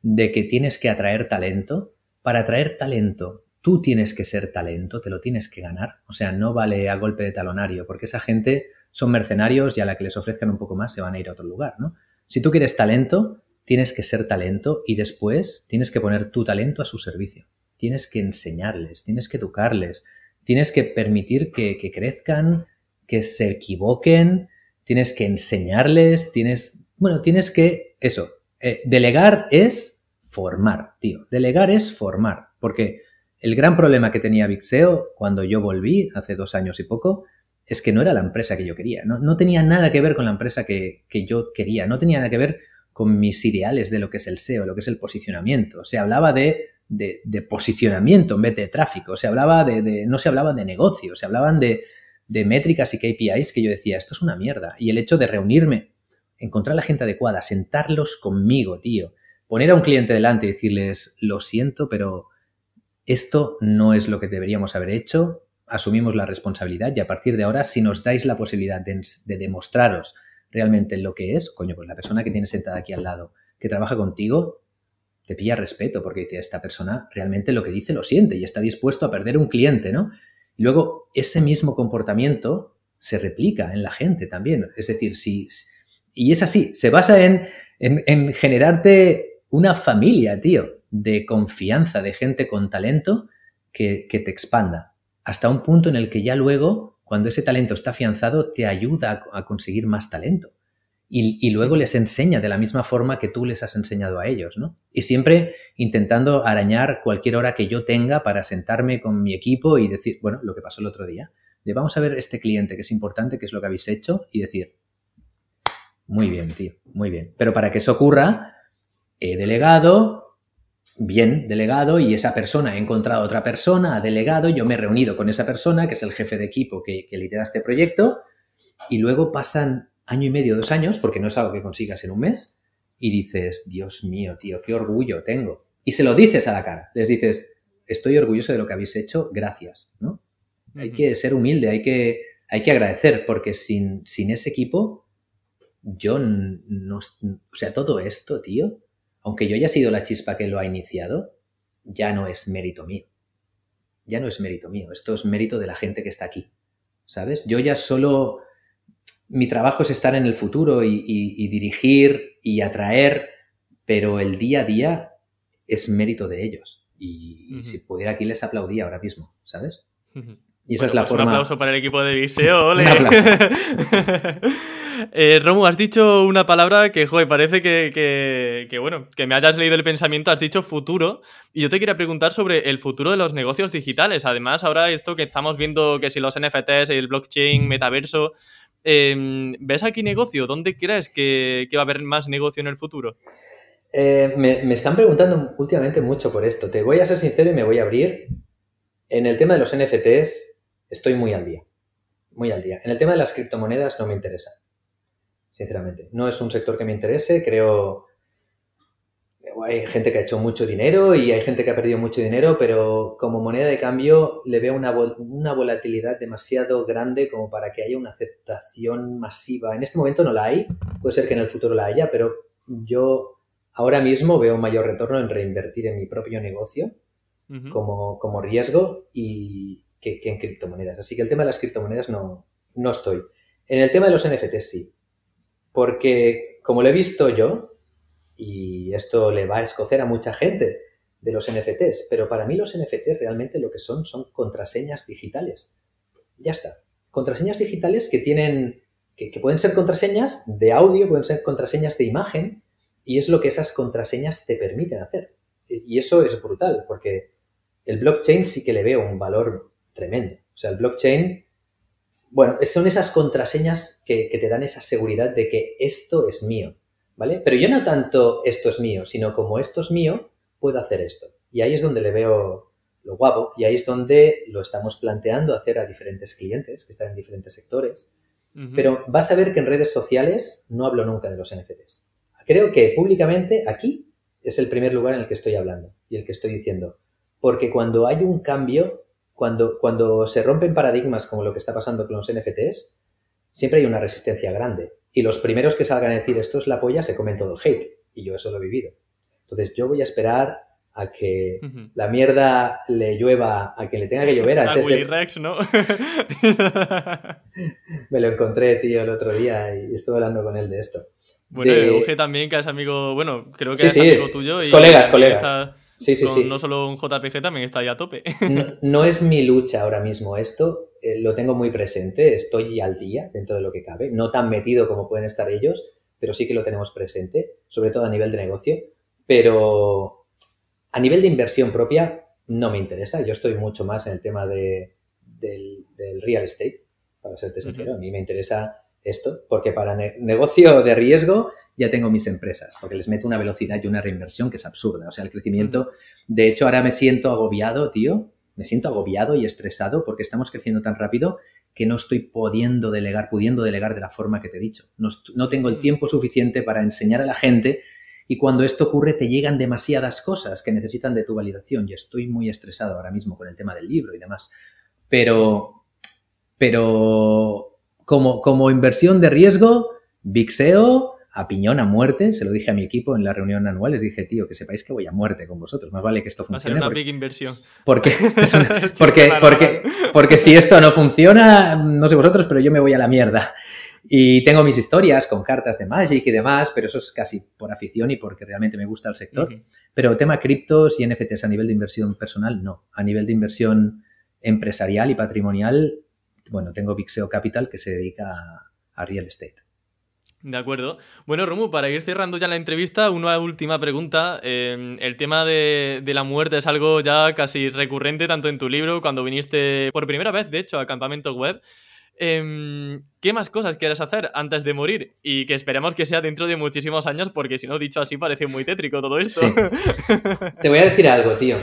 de que tienes que atraer talento. Para atraer talento, tú tienes que ser talento, te lo tienes que ganar. O sea, no vale a golpe de talonario, porque esa gente son mercenarios y a la que les ofrezcan un poco más se van a ir a otro lugar, ¿no? Si tú quieres talento, tienes que ser talento y después tienes que poner tu talento a su servicio. Tienes que enseñarles, tienes que educarles, tienes que permitir que, crezcan, que se equivoquen, tienes que enseñarles, tienes, bueno, tienes que, eso, eh, delegar es formar, tío, delegar es formar, porque el gran problema que tenía Vixeo cuando yo volví, hace dos años y poco, es que no era la empresa que yo quería, no, tenía nada que ver con la empresa que, que, yo quería, no tenía nada que ver con mis ideales de lo que es el SEO, lo que es el posicionamiento. Se hablaba de de, posicionamiento en vez de tráfico, se hablaba de, no se hablaba de negocio, se hablaban de, métricas y KPIs que yo decía, esto es una mierda. Y el hecho de reunirme, encontrar la gente adecuada, sentarlos conmigo, tío, poner a un cliente delante y decirles, lo siento, pero esto no es lo que deberíamos haber hecho, asumimos la responsabilidad y a partir de ahora, si nos dais la posibilidad de, de demostraros realmente lo que es, coño, pues la persona que tienes sentada aquí al lado, que trabaja contigo, te pilla respeto porque dice, esta persona realmente lo que dice lo siente y está dispuesto a perder un cliente, ¿no? Y luego ese mismo comportamiento se replica en la gente también. Es decir, si... Y es así, se basa en, en, generarte una familia, tío, de confianza, de gente con talento que, que te expanda, hasta un punto en el que ya luego, cuando ese talento está afianzado, te ayuda a conseguir más talento y, luego les enseña de la misma forma que tú les has enseñado a ellos, ¿no? Y siempre intentando arañar cualquier hora que yo tenga para sentarme con mi equipo y decir, bueno, lo que pasó el otro día, de vamos a ver este cliente que es importante, que es lo que habéis hecho, y decir, muy bien, tío, muy bien. Pero para que eso ocurra, he delegado, bien delegado, y esa persona ha encontrado otra persona, ha delegado, yo me he reunido con esa persona, que es el jefe de equipo que lidera este proyecto, y luego pasan año y medio, dos años, porque no es algo que consigas en un mes, y dices, Dios mío, tío, qué orgullo tengo. Y se lo dices a la cara, les dices, estoy orgulloso de lo que habéis hecho, gracias, ¿no? Hay que ser humilde, hay que, hay que agradecer, porque sin, sin ese equipo, yo no, o sea, todo esto, tío, aunque yo haya sido la chispa que lo ha iniciado, ya no es mérito mío. Ya no es mérito mío, esto es mérito de la gente que está aquí, ¿sabes? Yo ya solo mi trabajo es estar en el futuro y, dirigir y atraer, pero el día a día es mérito de ellos. Y, si pudiera aquí les aplaudía ahora mismo, ¿sabes? Y esa es la pues forma. Un aplauso para el equipo de Viseo, [laughs] ole. [laughs] eh, Romu, has dicho una palabra que, joder, parece que, que, bueno, que me hayas leído el pensamiento, has dicho futuro. Y yo te quería preguntar sobre el futuro de los negocios digitales. Además, ahora esto que estamos viendo, que si los NFTs, el blockchain, metaverso, Em, ¿Ves aquí negocio? ¿Dónde crees que, va a haber más negocio en el futuro? Eh, me, me, están preguntando últimamente mucho por esto. Te voy a ser sincero y me voy a abrir. En el tema de los NFTs estoy muy al día. Muy al día. En el tema de las criptomonedas no me interesa. Sinceramente. No es un sector que me interese. Creo hay gente que ha hecho mucho dinero y hay gente que ha perdido mucho dinero, pero como moneda de cambio le veo una, una, volatilidad demasiado grande como para que haya una aceptación masiva. En este momento no la hay, puede ser que en el futuro la haya, pero yo ahora mismo veo un mayor retorno en reinvertir en mi propio negocio como, como, riesgo y que, que, en criptomonedas. Así que el tema de las criptomonedas no, no estoy. En el tema de los NFTs sí, porque como lo he visto yo, y esto le va a escocer a mucha gente de los NFTs, pero para mí los NFTs realmente lo que son son contraseñas digitales. Ya está. Contraseñas digitales que tienen, que, pueden ser contraseñas de audio, pueden ser contraseñas de imagen, y es lo que esas contraseñas te permiten hacer. Y eso es brutal, porque el blockchain sí que le veo un valor tremendo. O sea, el blockchain, bueno, son esas contraseñas que, que te dan esa seguridad de que esto es mío ¿vale? Pero yo no tanto esto es mío, sino como esto es mío, puedo hacer esto. Y ahí es donde le veo lo guapo y ahí es donde lo estamos planteando hacer a diferentes clientes que están en diferentes sectores. Pero vas a ver que en redes sociales no hablo nunca de los NFTs. Creo que públicamente aquí es el primer lugar en el que estoy hablando y el que estoy diciendo. Porque cuando hay un cambio, cuando, cuando se rompen paradigmas como lo que está pasando con los NFTs, siempre hay una resistencia grande. Y los primeros que salgan a decir esto es la polla se comen todo el hate. Y yo eso lo he vivido. Entonces yo voy a esperar a que la mierda le llueva a quien le tenga que llover. [laughs] A Willy Rex, ¿no? [laughs] Me lo encontré, tío, el otro día y estuve hablando con él de esto. Bueno, de... también, que es amigo, bueno, creo que es amigo tuyo. Es y colega, es colega. Sí, sí, sí. No solo un JPG también está ahí a tope. No, es mi lucha ahora mismo esto, eh, lo tengo muy presente, estoy al día dentro de lo que cabe, no tan metido como pueden estar ellos, pero sí que lo tenemos presente, sobre todo a nivel de negocio, pero a nivel de inversión propia no me interesa, yo estoy mucho más en el tema de, del, real estate, para serte sincero, a mí me interesa esto, porque para negocio de riesgo ya tengo mis empresas, porque les meto una velocidad y una reinversión que es absurda. O sea, el crecimiento, de hecho, ahora me siento agobiado, tío, me siento agobiado y estresado porque estamos creciendo tan rápido que no estoy pudiendo delegar, pudiendo delegar de la forma que te he dicho. No, tengo el tiempo suficiente para enseñar a la gente y cuando esto ocurre te llegan demasiadas cosas que necesitan de tu validación y estoy muy estresado ahora mismo con el tema del libro y demás. Pero, pero como, como inversión de riesgo, Big SEO, a piñón, a muerte, se lo dije a mi equipo en la reunión anual, les dije, tío, que sepáis que voy a muerte con vosotros, más vale que esto funcione. Va a ser una big inversión. Porque, [laughs] [laughs] porque, porque, porque si esto no funciona, no sé vosotros, pero yo me voy a la mierda. Y tengo mis historias con cartas de Magic y demás, pero eso es casi por afición y porque realmente me gusta el sector. Pero tema criptos y NFTs a nivel de inversión personal, no. A nivel de inversión empresarial y patrimonial, bueno, tengo Vixeo Capital que se dedica a real estate. De acuerdo. Bueno, Romu, para ir cerrando ya la entrevista, una última pregunta. Em, el tema de, la muerte es algo ya casi recurrente tanto en tu libro, cuando viniste por primera vez, de hecho, a Campamento Web. Em, ¿Qué más cosas quieres hacer antes de morir? Y que esperemos que sea dentro de muchísimos años, porque si no, dicho así, parece muy tétrico todo esto. [laughs] Te voy a decir algo, tío.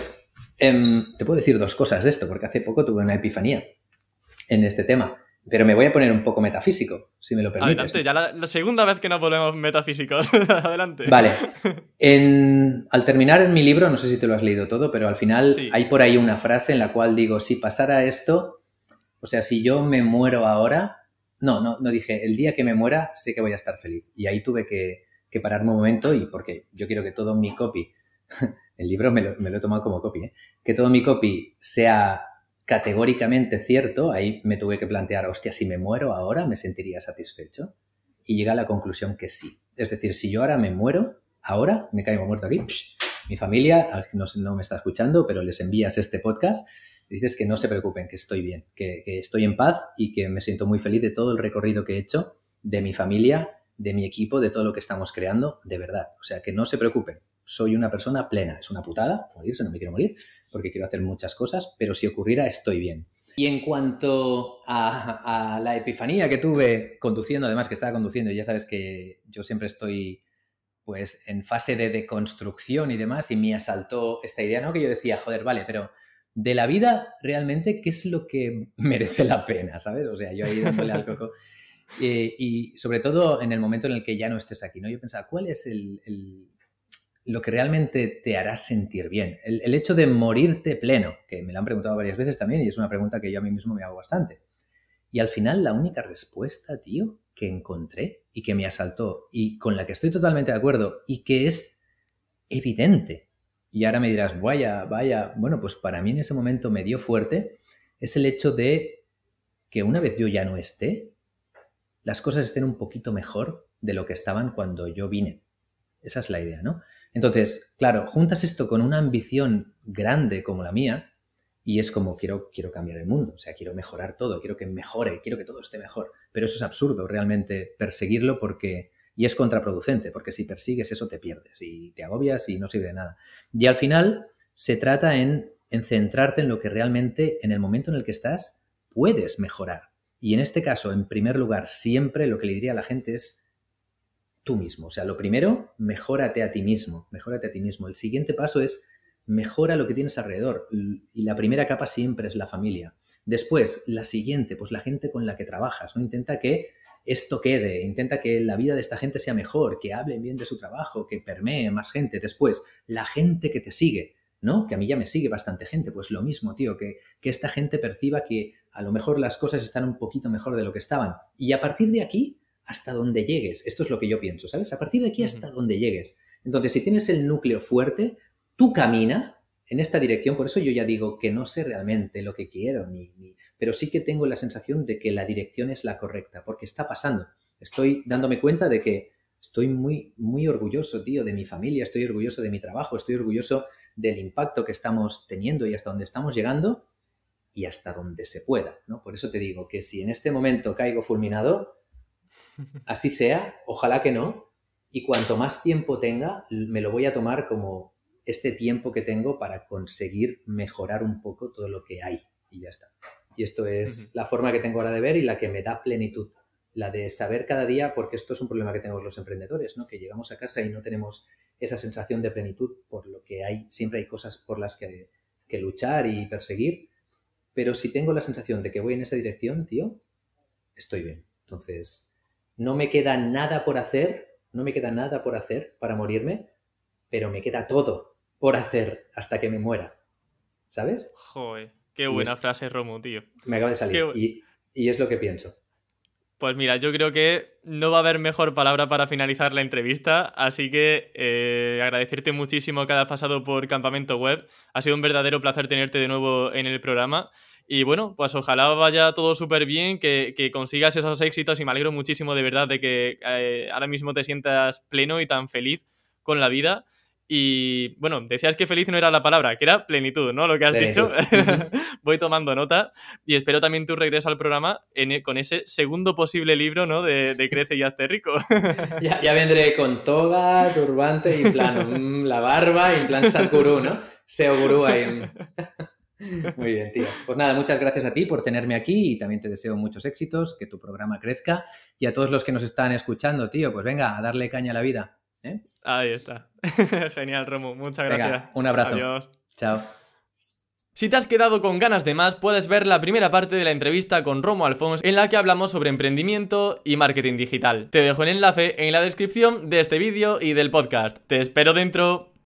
Em, te puedo decir dos cosas de esto, porque hace poco tuve una epifanía en este tema. Pero me voy a poner un poco metafísico, si me lo permites. Adelante, ya la, segunda vez que nos volvemos metafísicos. [laughs] Adelante. Vale. al terminar en mi libro, no sé si te lo has leído todo, pero al final hay por ahí una frase en la cual digo, si pasara esto, o sea, si yo me muero ahora, no, no, no dije, el día que me muera sé que voy a estar feliz. Y ahí tuve que, que pararme un momento y porque yo quiero que todo mi copy, [laughs] el libro me lo, me lo he tomado como copy, ¿eh? que todo mi copy sea categóricamente cierto, ahí me tuve que plantear, hostia, si me muero ahora, ¿me sentiría satisfecho? Y llega a la conclusión que sí. Es decir, si yo ahora me muero, ahora me caigo muerto aquí, mi familia no, no, me está escuchando, pero les envías este podcast, dices que no se preocupen, que estoy bien, que, que estoy en paz y que me siento muy feliz de todo el recorrido que he hecho, de mi familia, de mi equipo, de todo lo que estamos creando, de verdad. O sea, que no se preocupen, soy una persona plena. Es una putada morirse, no me quiero morir, porque quiero hacer muchas cosas, pero si ocurriera, estoy bien. Y en cuanto a, la epifanía que tuve conduciendo, además que estaba conduciendo, ya sabes que yo siempre estoy pues en fase de deconstrucción y demás, y me asaltó esta idea, ¿no? Que yo decía, joder, vale, pero de la vida realmente, ¿qué es lo que [laughs] merece la pena? ¿Sabes? O sea, yo ahí dándole al coco. [laughs] Eh, y sobre todo en el momento en el que ya no estés aquí, ¿no? Yo pensaba, ¿cuál es el, lo que realmente te hará sentir bien? El, hecho de morirte pleno, que me lo han preguntado varias veces también y es una pregunta que yo a mí mismo me hago bastante. Y al final la única respuesta, tío, que encontré y que me asaltó y con la que estoy totalmente de acuerdo y que es evidente. Y ahora me dirás, vaya, vaya, bueno, pues para mí en ese momento me dio fuerte, es el hecho de que una vez yo ya no esté, las cosas estén un poquito mejor de lo que estaban cuando yo vine. Esa es la idea, ¿no? Entonces, claro, juntas esto con una ambición grande como la mía, y es como quiero, quiero cambiar el mundo, o sea, quiero mejorar todo, quiero que mejore, quiero que todo esté mejor. Pero eso es absurdo realmente perseguirlo porque, y es contraproducente, porque si persigues eso te pierdes y te agobias y no sirve de nada. Y al final se trata en, en centrarte en lo que realmente en el momento en el que estás puedes mejorar. Y en este caso, en primer lugar, siempre lo que le diría a la gente es tú mismo. O sea, lo primero, mejórate a ti mismo, mejórate a ti mismo. El siguiente paso es mejora lo que tienes alrededor. Y la primera capa siempre es la familia. Después, la siguiente, pues la gente con la que trabajas, ¿no? Intenta que esto quede, intenta que la vida de esta gente sea mejor, que hablen bien de su trabajo, que permee más gente. Después, la gente que te sigue, ¿no? Que a mí ya me sigue bastante gente, pues lo mismo, tío, que, que esta gente perciba que a lo mejor las cosas están un poquito mejor de lo que estaban. Y a partir de aquí, hasta donde llegues, esto es lo que yo pienso, ¿sabes? A partir de aquí hasta donde llegues. Entonces, si tienes el núcleo fuerte, tú camina en esta dirección, por eso yo ya digo que no sé realmente lo que quiero, ni, pero sí que tengo la sensación de que la dirección es la correcta, porque está pasando. Estoy dándome cuenta de que estoy muy, muy orgulloso, tío, de mi familia, estoy orgulloso de mi trabajo, estoy orgulloso del impacto que estamos teniendo y hasta dónde estamos llegando y hasta donde se pueda, ¿no? Por eso te digo que si en este momento caigo fulminado, así sea, ojalá que no, y cuanto más tiempo tenga, me lo voy a tomar como este tiempo que tengo para conseguir mejorar un poco todo lo que hay y ya está. Y esto es la forma que tengo ahora de ver y la que me da plenitud, la de saber cada día, porque esto es un problema que tenemos los emprendedores, ¿no? Que llegamos a casa y no tenemos esa sensación de plenitud por lo que hay, siempre hay cosas por las que, que luchar y perseguir, pero si tengo la sensación de que voy en esa dirección, tío, estoy bien. Entonces, no me queda nada por hacer, no me queda nada por hacer para morirme, pero me queda todo por hacer hasta que me muera. ¿Sabes? Joder, qué buena frase, Romo, tío. Me acaba de salir. Y, es lo que pienso. Pues mira, yo creo que no va a haber mejor palabra para finalizar la entrevista, así que eh, agradecerte muchísimo que hayas pasado por Campamento Web. Ha sido un verdadero placer tenerte de nuevo en el programa. Y bueno, pues ojalá vaya todo súper bien, que, consigas esos éxitos y me alegro muchísimo de verdad de que eh, ahora mismo te sientas pleno y tan feliz con la vida. Y bueno, decías que feliz no era la palabra, que era plenitud, ¿no? Lo que has dicho. [laughs] Voy tomando nota y espero también tu regreso al programa e, con ese segundo posible libro, ¿no? De, Crece y hazte rico. [laughs] ya, vendré con toga, turbante y plan mm, la barba y en plan Sadhguru, ¿no? Seo gurú ahí. [laughs] Muy bien, tío. Pues nada, muchas gracias a ti por tenerme aquí y también te deseo muchos éxitos, que tu programa crezca y a todos los que nos están escuchando, tío, pues venga, a darle caña a la vida. ¿eh? Ahí está. [laughs] Genial, Romo. Muchas gracias. Un abrazo. Adiós. Chao. Si te has quedado con ganas de más, puedes ver la primera parte de la entrevista con Romo Alfons en la que hablamos sobre emprendimiento y marketing digital. Te dejo el enlace en la descripción de este vídeo y del podcast. Te espero dentro.